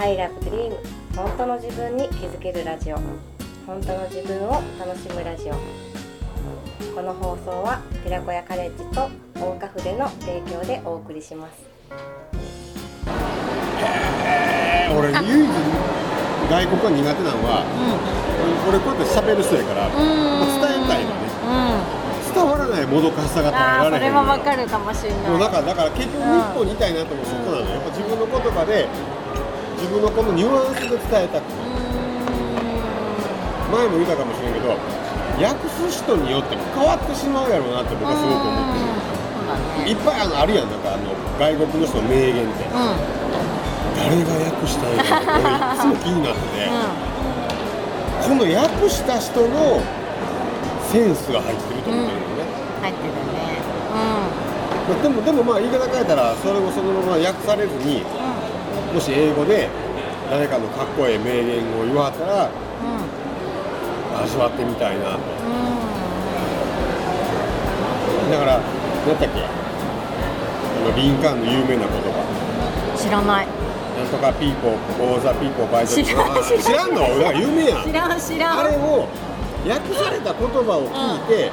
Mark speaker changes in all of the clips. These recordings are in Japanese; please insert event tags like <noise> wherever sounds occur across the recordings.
Speaker 1: I love dream. 本当の自分に気づけるラジオ。本当の自分を楽しむラジオ。この放送は寺子屋カレッジと大岡筆の提供でお送りします。
Speaker 2: えー、俺唯一外国が苦手なのは、俺こうやって喋る人やから、もう伝えたいのね。伝わらないもどかしさが耐えられへんのよ。
Speaker 3: はわかるかもしれない。
Speaker 2: もうだからだから結局日本にいたいなと思うそこなのよ。やっぱ自分の言葉で自分のこのニュアンスで伝えたくて。前も言ったかもしれんけど訳す人によって変わってしまうやろうなって僕はすごく思ってる。
Speaker 3: ね
Speaker 2: いっぱいあのあるやんなんかあの外国の人の名言って。誰が訳したんやろ俺いつも気になってて、<laughs> この訳した人のセンスが入ってると思ってるのね、
Speaker 3: 入ってるね。
Speaker 2: まあでもでもまあ言い方変えたらそれをそのまま訳されずにもし英語で誰かのかっこええ名言を言わはったら
Speaker 3: うん。うん
Speaker 2: 味わってみたいな。とだから何やっけ？あのリンカーンの有名な言葉。
Speaker 3: うん知らない。
Speaker 2: なんとかピーポーオーザピーポーバイト
Speaker 3: 知らん。
Speaker 2: あ知らん。のだから有名やん。
Speaker 3: 知らん知らん。
Speaker 2: あれを訳された言葉を聞いて、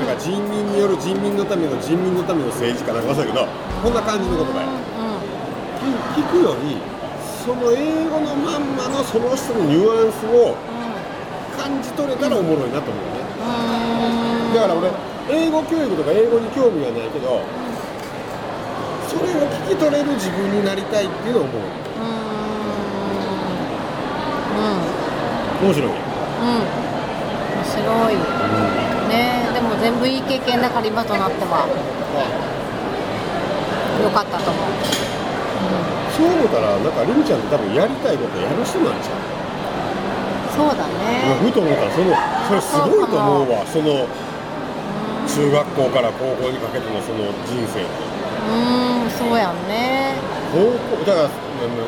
Speaker 2: なんか人民による人民のための人民のための政治かなんか忘れたけどこんな感じの言葉や聞聞くよりその英語のまんまのその人のニュアンスを感じ取れたらおもろいなと思うね。だから俺英語教育とか英語に興味はないけどそれを聞き取れる自分になりたいっていうのを思う。面白い。ね
Speaker 3: うん。うん面白い。ねでも全部いい経験だから今となっては。良かったと思う
Speaker 2: そう思ったらなんかりみちゃん多分やりたいことやる人なんちゃう？
Speaker 3: そうだ
Speaker 2: 今
Speaker 3: ね。
Speaker 2: ふと思ったらそのそれすごいと思うわ。その中学校から高校にかけてのその人生
Speaker 3: うんそうやんね。
Speaker 2: 高校だからうん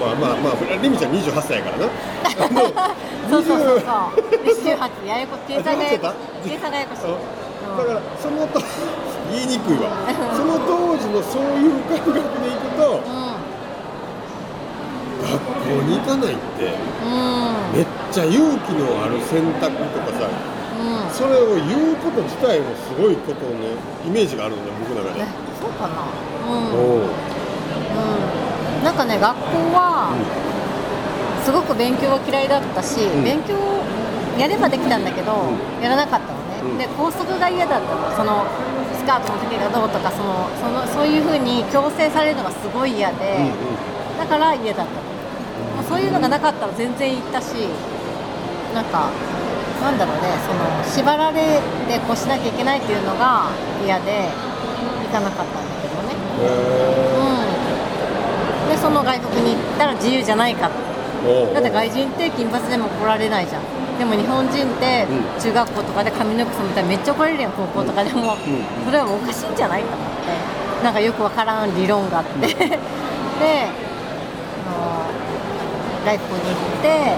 Speaker 2: まあまあまありみちゃん28歳やからな。<laughs>
Speaker 3: そうそうそう
Speaker 2: 20
Speaker 3: そう。28ややこ計算がややこ計算がややこしい。
Speaker 2: だからそのと <laughs> 言いにくいわ。その当時のそういう感覚でいくと
Speaker 3: うん
Speaker 2: 学校に行かないって
Speaker 3: うん。
Speaker 2: めっちゃ勇気のある選択とかさ
Speaker 3: うん。
Speaker 2: それを言うこと自体もすごいことのイメージがあるんだよ僕の中で。
Speaker 3: え。そうかな。うん。
Speaker 2: おう。
Speaker 3: うん。なんかね学校はすごく勉強は嫌いだったし、
Speaker 2: ん。
Speaker 3: 勉強やればできたんだけど、
Speaker 2: う
Speaker 3: やらなかったのね、
Speaker 2: うん。
Speaker 3: で校則が嫌だったの。そのスカートの時がどうとかそのそのそういう風に強制されるのがすごい嫌で、だから嫌だったの、まあそういうのがなかったら全然行ったしなんかなんだろうねその縛られてこうしなきゃいけないっていうのが嫌で行かなかったんだけどね。
Speaker 2: へ
Speaker 3: うん、でその外国に行ったら自由じゃないかだって外人って金髪でも怒られないじゃん。でも日本人って
Speaker 2: うん。
Speaker 3: 中学校とかで髪の毛染めたらめっちゃ怒られるやん高校とかでも、
Speaker 2: ん。
Speaker 3: それはおかしいんじゃないと思って。なんかよくわからん理論があって。<laughs> で外国に行って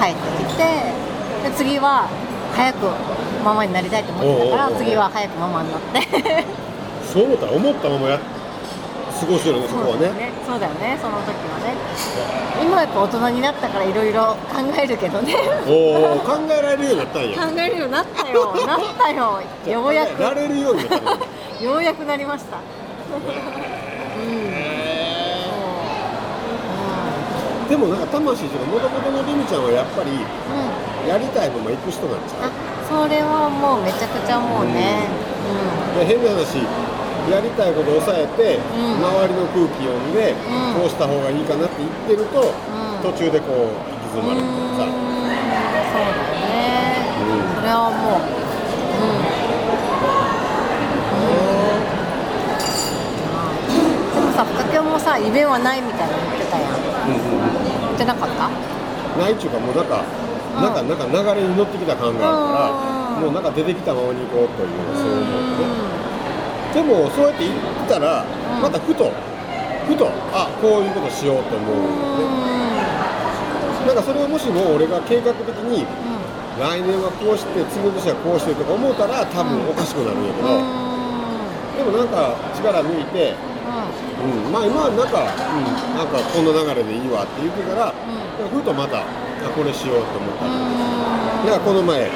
Speaker 3: 帰ってきてで次は早くママになりたいと思ってたから次は早くママになって。<laughs>
Speaker 2: そう思ったら思ったままや過ごしてるのそこはね。
Speaker 3: そうだよねその時はね。今はやっぱ大人になったからいろいろ考えるけどね。
Speaker 2: おお考えられるようになったん
Speaker 3: 考
Speaker 2: や
Speaker 3: えるようになったよ。なったよ。<laughs> ようやく。
Speaker 2: られるようになったの <laughs>
Speaker 3: ようやくなりましたうん
Speaker 2: でもなんか魂というかもともとのりみちゃんはやっぱりやりたいまま行く人なんちゃう？
Speaker 3: あそれはもうめちゃくちゃもうね。
Speaker 2: で変な話やりたいことを抑えて、
Speaker 3: ん。
Speaker 2: 周りの空気読んで、
Speaker 3: ん。
Speaker 2: こうした方がいいかなって言ってると、
Speaker 3: ん。
Speaker 2: 途中でこう行き詰ま
Speaker 3: うん
Speaker 2: るみたいなさ、
Speaker 3: そうだよね、
Speaker 2: うん。
Speaker 3: それはもう。うん。でもさ深京もさ夢はないみたいなってなかった？
Speaker 2: ないっちゅうかもうなんか、なんかなんか流れに乗ってきた感があるから、
Speaker 3: うん
Speaker 2: もうなんか出てきたままに行こうというそう思うね。でもそうやって言ったら、
Speaker 3: ん。
Speaker 2: またふとふとあこういうことしようと思う
Speaker 3: うん
Speaker 2: ねなんかそれをもしも俺が計画的に
Speaker 3: う
Speaker 2: 来年はこうして次の年はこうしてとか思ったら多分おかしくなるんやけど、
Speaker 3: んうん。
Speaker 2: でもなんか力抜いて、うん、まあ今はなんか、うん、なんかこんな流れでいいわって言ってから、ふとまたあこれしようと思ったり、だからこの前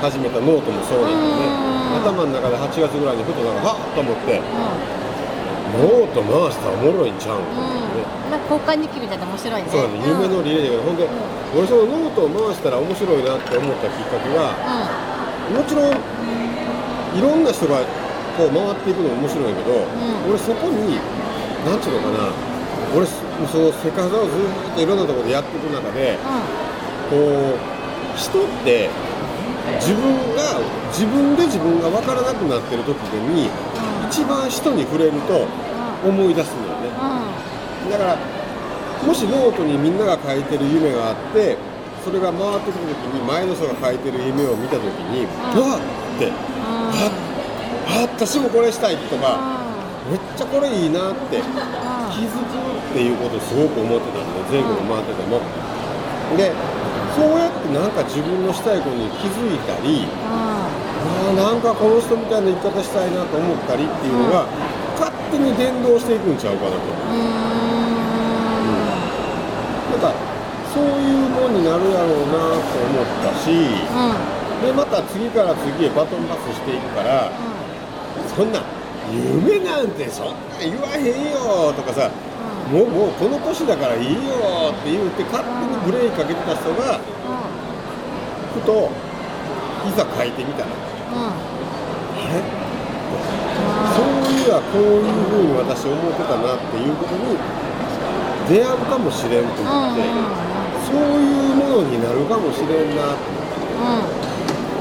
Speaker 2: 始めたノートもそうなんだよね、頭の中で8月ぐらいにふとなんかはっと思ってノート回したらおもろいんちゃうんね、
Speaker 3: なんか交換日記みたいで面白いね。
Speaker 2: そうだね。夢のリレーだけど、ほんで俺そのノートを回したら面白いなって思ったきっかけがもちろんいろんな人がこう回っていくのも面白いけど、
Speaker 3: ん。
Speaker 2: 俺そこになんちゅうのかな。俺そそのセカハザをずっといろんなところでやっていく中でこう人って自分が自分で自分が分からなくなってる時に一番人に触れると思い出すんだよね。だからもしノートにみんなが書いてる夢があってそれが回ってくる時に前の人が書いてる夢を見た時に「うわっ!」って「ああ私もこれしたい」とか「めっちゃこれいいな」って気づくっていうことをすごく思ってたんで前後に回ってても。でそうやってなんか自分のしたいことに気づいたりあーなんかこの人みたいな生き方したいなと思ったりっていうのが勝手に伝導していくんちゃうかなと。なんかそういうもんになるやろうなと思ったしでまた次から次へバトンパスしていくからそんな夢なんてそんなん言わへんよとかさもうもうこの年だからいいよって言って勝手にブレーキかけてた人がふといざ書いてみたらあれそういやこういうふうに私思ってたなっていうことに出会うかもしれんと思って、そういうものになるかもしれんなって。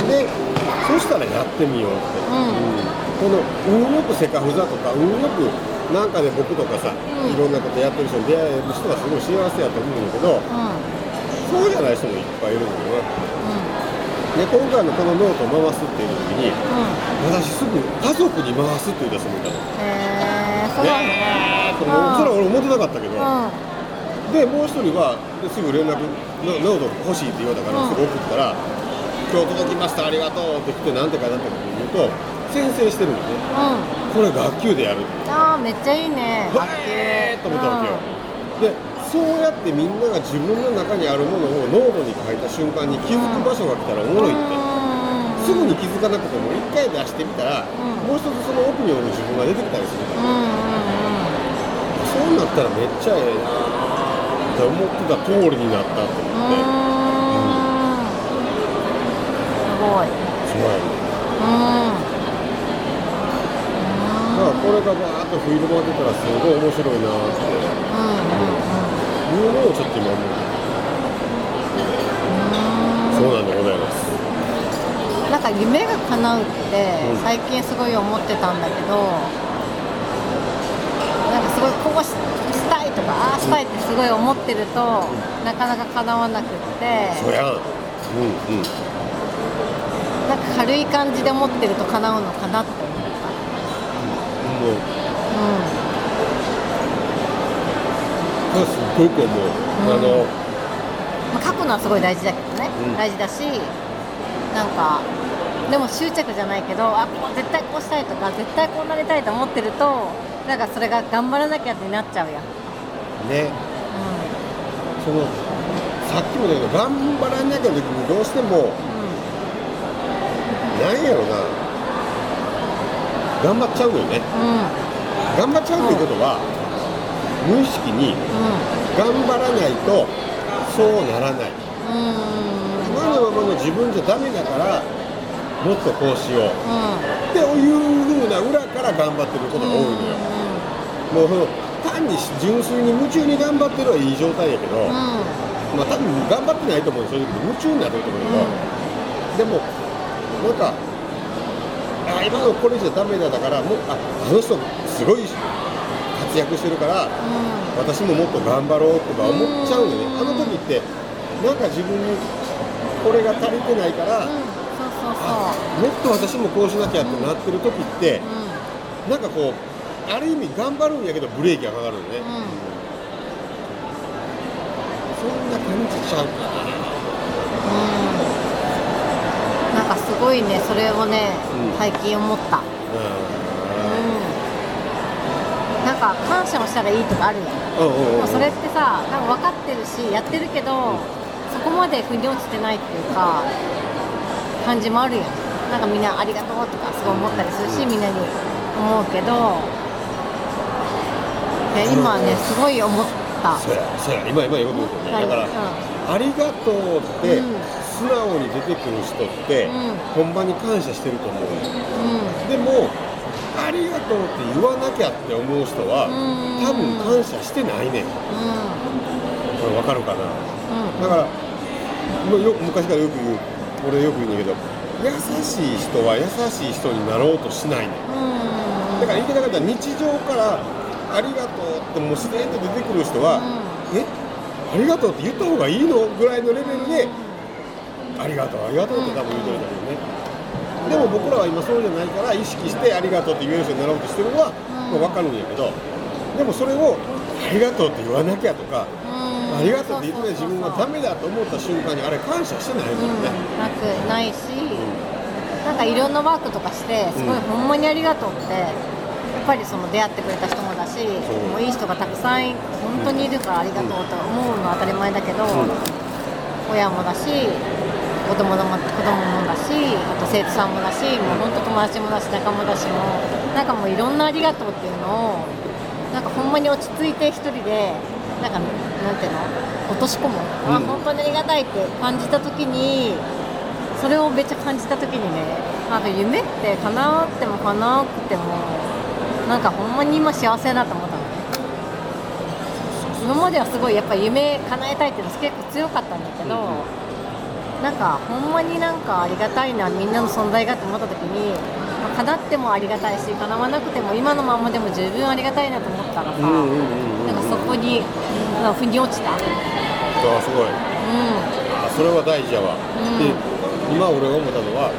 Speaker 2: でそしたらやってみようって、うんこの運よくセカフザとか運よくなんかで僕とかさ、いろんなことやってる人に出会える人はすごい幸せやと思うんだけどそうじゃない人もいっぱいいるんだよね。で今回のこのノートを回すっていう時に私すぐ家族に回すって言う人もいたの。
Speaker 3: へえそうなん
Speaker 2: それもそれは俺思ってなかったけど、
Speaker 3: うん。
Speaker 2: でもう一人はですぐ連絡ノノート欲しいって言われたから
Speaker 3: うん
Speaker 2: すぐ送ったら「今日届きましたありがとう」って来て何て書いてあったかというと先生してるのね
Speaker 3: うん。
Speaker 2: これ学級でやる。って
Speaker 3: ああめっちゃいいね。
Speaker 2: へーと思ったわけよ、でそうやってみんなが自分の中にあるものをノートに書いた瞬間に気づく場所が来たらおもろいって、すぐに気づかなくても一回出してみたら、
Speaker 3: ん。
Speaker 2: もう一つその奥におる自分が出てきたりするから、
Speaker 3: うんうん
Speaker 2: そうなったらめっちゃええなって思ってた通りになったと思って、
Speaker 3: うんうんすごい。
Speaker 2: そ
Speaker 3: うん。
Speaker 2: だからこれがバーッとフィールドが出たらすごい面白いなっていうのをちょっと今思って。そうなんでございます。
Speaker 3: なんか夢が叶うって
Speaker 2: うん。
Speaker 3: 最近すごい思ってたんだけど、なんかすごいこうししたいとかああしたいってすごい思ってると、なかなか叶わなくって。
Speaker 2: そりゃ。んうんうん
Speaker 3: なんか軽い感じで思ってると叶うのかなって思った
Speaker 2: もう。
Speaker 3: う
Speaker 2: これすっごく思う、
Speaker 3: うん。
Speaker 2: あの、
Speaker 3: まあ、書くのはすごい大事だけどね、
Speaker 2: うん
Speaker 3: 大事だしなんかでも執着じゃないけどあこう絶対こうしたいとか絶対こうなりたいと思ってるとなんかそれが頑張らなきゃってなっちゃうやん、う
Speaker 2: ね。そのさっきもだけど頑張らなきゃの時にどうしても
Speaker 3: うん
Speaker 2: なんやろな。頑張っちゃうのよね。頑張っちゃうということは、無意識に頑張らないとそうならない。
Speaker 3: うん。うん
Speaker 2: 今のままの自分じゃダメだからもっとこうしよう。
Speaker 3: うん。
Speaker 2: っていう風な裏から頑張ってることが多いのよ、もうその単に純粋に夢中に頑張ってるはいい状態やけど、
Speaker 3: うん。
Speaker 2: まあ多分頑張ってないと思う正直夢中になってると思うけど、でもなんかあ今のこれじゃダメだだからもうああの人すごい活活躍してるから
Speaker 3: う
Speaker 2: 私ももっと頑張ろうとか思っちゃうよね。
Speaker 3: うん。
Speaker 2: あの時ってなんか自分にこれが足りてないから、もっと私もこうしなきゃってなってる時って
Speaker 3: う、うん。
Speaker 2: なんかこうある意味頑張るんやけどブレーキがかかるよね、そんな感じちゃうかな
Speaker 3: すごいねそれをね、
Speaker 2: うん。
Speaker 3: 最近思った、うん、なんか感謝をしたらいいとかあるやん
Speaker 2: うんうんうんうん。
Speaker 3: でもそれってさ多分分かってるしやってるけど、そこまで腑に落ちてないっていうか感じもあるやんなんかみんなありがとうとかすごい思ったりするし、みんなに思うけどいや今ねすごい思った。
Speaker 2: そうやそうや。今今言うことですよね。だから、
Speaker 3: うん。
Speaker 2: ありがとうって
Speaker 3: うん
Speaker 2: 素直に出てくる人って、
Speaker 3: うん。
Speaker 2: ほんまに感謝してると思う
Speaker 3: う
Speaker 2: でもありがとうって言わなきゃって思う人は、
Speaker 3: うん。
Speaker 2: 多分感謝してないねん。
Speaker 3: ん。
Speaker 2: これ分かるかな？
Speaker 3: うん。
Speaker 2: だからよ昔からよく言う俺よく言うんだけど優しい人は優しい人になろうとしないねん。
Speaker 3: うん。
Speaker 2: だから言い方がったら日常からありがとうってもう自然と出てくる人は、え？ありがとうって言った方がいいの？ぐらいのレベルで、ありがとう。ありがとうって多分言うてるんだけどね、でも僕らは今そうじゃないから意識してありがとうって言える人になろうとしてるのは、
Speaker 3: うん。
Speaker 2: まあ、分かるんやけどでもそれをありがとうって言わなきゃとか、ありがとうって言って自分がダメだと思った瞬間にあれ感謝してないもんね、
Speaker 3: うん、なくないし、なんかいろんなワークとかしてすごい
Speaker 2: うん
Speaker 3: ほんまにありがとうってやっぱりその出会ってくれた人もだしもういい人がたくさん本当にいるからありがとうと思うのは当たり前だけど、
Speaker 2: ん。
Speaker 3: 親もだし子供のも子供もだしあと生徒さんもだしもう本当友達もだし仲間だしもなんかもういろんなありがとうっていうのをなんかほんまに落ち着いて一人でなんかなんていうの落とし込む、あ
Speaker 2: うん。
Speaker 3: 本当にありがたいって感じた時にそれをめっちゃ感じた時にねなんか夢って叶っても叶わなくてもなんかほんまに今幸せだなと思ったのね。今まではすごいやっぱ夢叶えたいっていうの結構強かったんだけど、なんかほんまになんかありがたいなみんなの存在がって思った時に、まあ叶ってもありがたいし叶わなくても今のままでも十分ありがたいなと思ったらさ、
Speaker 2: うんうんうんうん
Speaker 3: なんかそこになんか腑に落ちた、うん、
Speaker 2: あすごい。あそれは大事やわ、
Speaker 3: うん。
Speaker 2: で今俺が思ったのは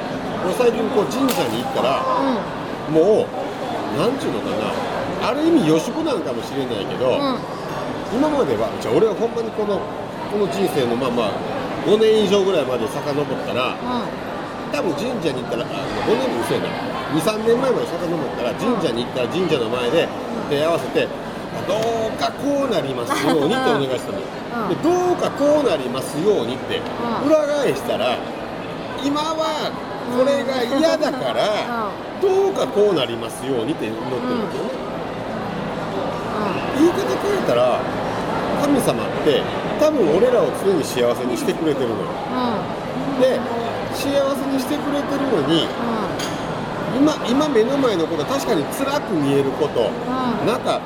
Speaker 2: 俺最近こう神社に行ったら
Speaker 3: う
Speaker 2: もうなんちゅうのかな。ある意味予祝なんかもしれないけど、
Speaker 3: んうん。
Speaker 2: 今まではじゃあ俺はほんまにこのこの人生のまあまあ5年以上ぐらいまで遡ったら多分神社に行ったらあ5年も嘘やな。23年前まで遡ったら神社に行ったら神社の前で手合わせてどうかこうなりますようにってお願いしたの。よ、
Speaker 3: うん。
Speaker 2: でどうかこうなりますようにって
Speaker 3: うん。
Speaker 2: 裏返したら今はこれが嫌だからどうかこうなりますようにって祈ってるん。ですよね、言い方変えたら神様って多分俺らを常に幸せにしてくれてるのよ。で幸せにしてくれてるのに今今目の前のことは確かに辛く見えること。なんか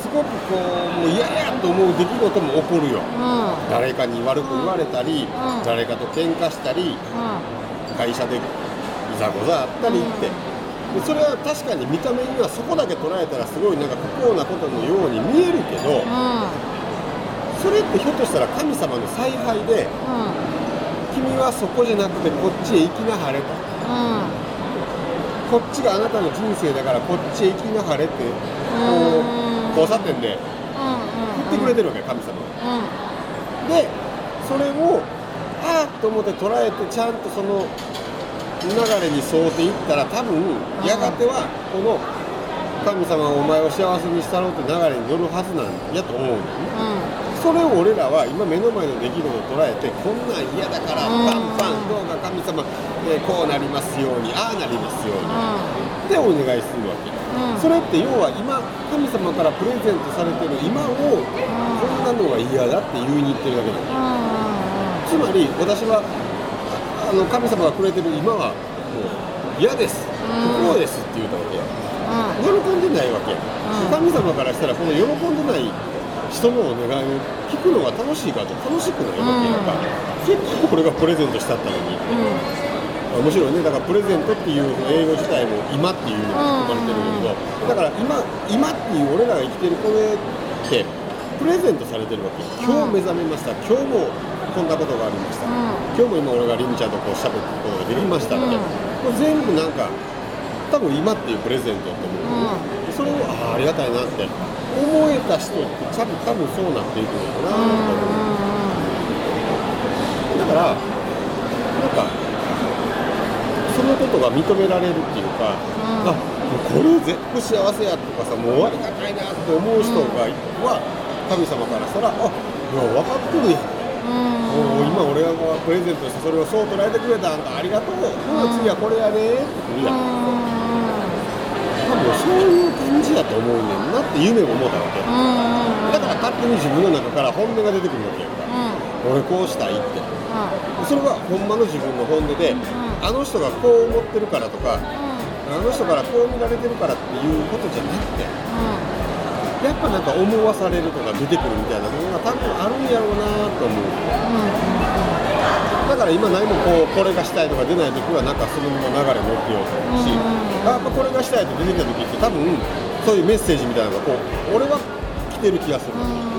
Speaker 2: すごくこうもう嫌やと思う出来事も起こるよ。誰かに悪く言われたり、
Speaker 3: うん。
Speaker 2: 誰かと喧嘩したり会社でいざこざあったりって、でそれは確かに見た目にはそこだけ捉えたらすごいなんか不幸なことのように見えるけど、それってひょっとしたら神様の采配で君はそこじゃなくてこっちへ行きなはれとこっちがあなたの人生だからこっちへ行きなはれってこう交差点で言ってくれてるわけ神様が。でそれをああと思って捉えてちゃんとその流れに沿っていったら多分やがてはこの神様がお前を幸せにしたろうって流れに乗るはずなんやと思うんだよねそれを俺らは今目の前の出来事を捉えてこんなん嫌だから
Speaker 3: うん。
Speaker 2: パンパンどうか神様、えーこうなりますようにああなりますようにってお願いするわけ。それって要は今神様からプレゼントされてる今をこんなのが嫌だって言いに行ってるだけなのつまり私はああの神様がくれてる今はもう嫌です。不幸ですって言うたわけ喜んでないわけ、神様からしたらこの喜んでない人のお願いを聞くのが楽しいかと楽しくないわけやんか、結構これがプレゼントしたったのに。面白いね。だからプレゼントっていう英語自体も今っていうのが含まれてるんだけどだから今今っていう俺らが生きてるこれってプレゼントされてるわけ。今日目覚めました。今日もこんなことがありました、今日も今俺がりみちゃんとこう喋ることができましたって、
Speaker 3: うん。
Speaker 2: これ全部なんか多分今っていうプレゼントだと思う、
Speaker 3: う
Speaker 2: それをああありがたいなって。思えた人って多分多分そうなっていくのかなと思う、だからなんかそのことが認められるっていうか、あもうこれ絶対幸せやとかさもうありがたいなって思う人が、は神様からしたらあいや分かってるやん。もう今俺がプレゼントしてそれをそう捉えてくれたんかありがとう、ほな次はこれやねってくるやん、多分そういう感じやと思うねんなって夢も思ったわけ、だから勝手に自分の中から本音が出てくるわけやん。か、俺こうしたいって。それはほんまの自分の本音で、あの人がこう思ってるからとかあの人からこう見られてるからっていうことじゃなくてやっぱなんか思わされるとか出てくるみたいなものが多分あるんやろうなと思うだから今何もこうこれがしたいとか出ない時はなんかそのまま流れ持ってようと思うし、あやっぱこれがしたいと出てきた時って多分そういうメッセージみたいなのがこう俺は来てる気がする。わけ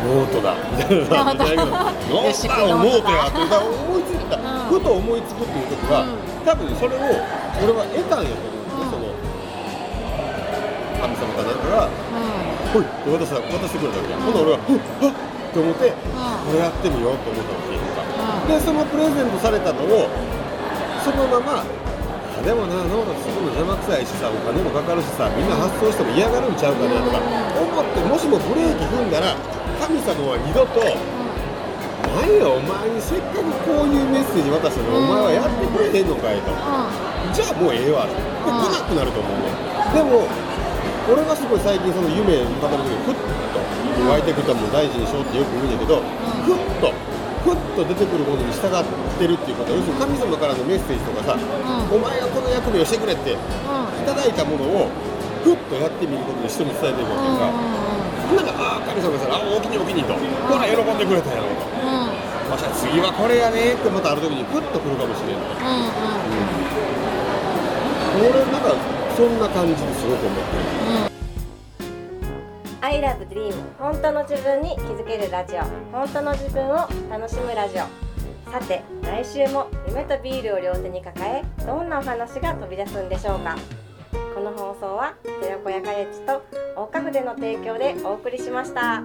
Speaker 2: ノートだみたいな。さじゃないけどノートだノートやって思いついた、<laughs> ふと思いつくっていう時は、多分それを俺は得たんやと思うん。ですよ、その神様かなんかが「ほい」って渡してくれたわけや、ほんなら俺は「ふっはっ」って思って、これやってみようと思ったわけやんか、でそのプレゼントされたのをそのままあでもなノートするの邪魔くさいしさお金もかかるしさみんな発送しても嫌がるんちゃうかなとか思ってもしもブレーキ踏んだら神様は二度と「何よお前にせっかくこういうメッセージ渡したのにお前はやってくれへんのかい」と。じゃあもうええわ。ってで来なくなると思うねでも俺がすごい最近その夢に語る時にふっと湧いてくるとも大事にしようってよく言うんだけど、ふっとふっと出てくるものに従ってるっていうことは要するに神様からのメッセージとかさ、お前がこの役目をしてくれっていただいたものをふっとやってみることで人に伝えていくわけか、なんかああ神様がさあおおきにおきにとほら喜んでくれたやろ。うとわしゃ次はこれやねってまたある時にふっと来るかもしれんと俺なんかそんな感じですごく思ってる
Speaker 1: I love dream 本当の自分に気づけるラジオ本当の自分を楽しむラジオさて来週も夢とビールを両手に抱えどんなお話が飛び出すんでしょうかこの放送は寺子屋カレッジと大花筆の提供でお送りしました。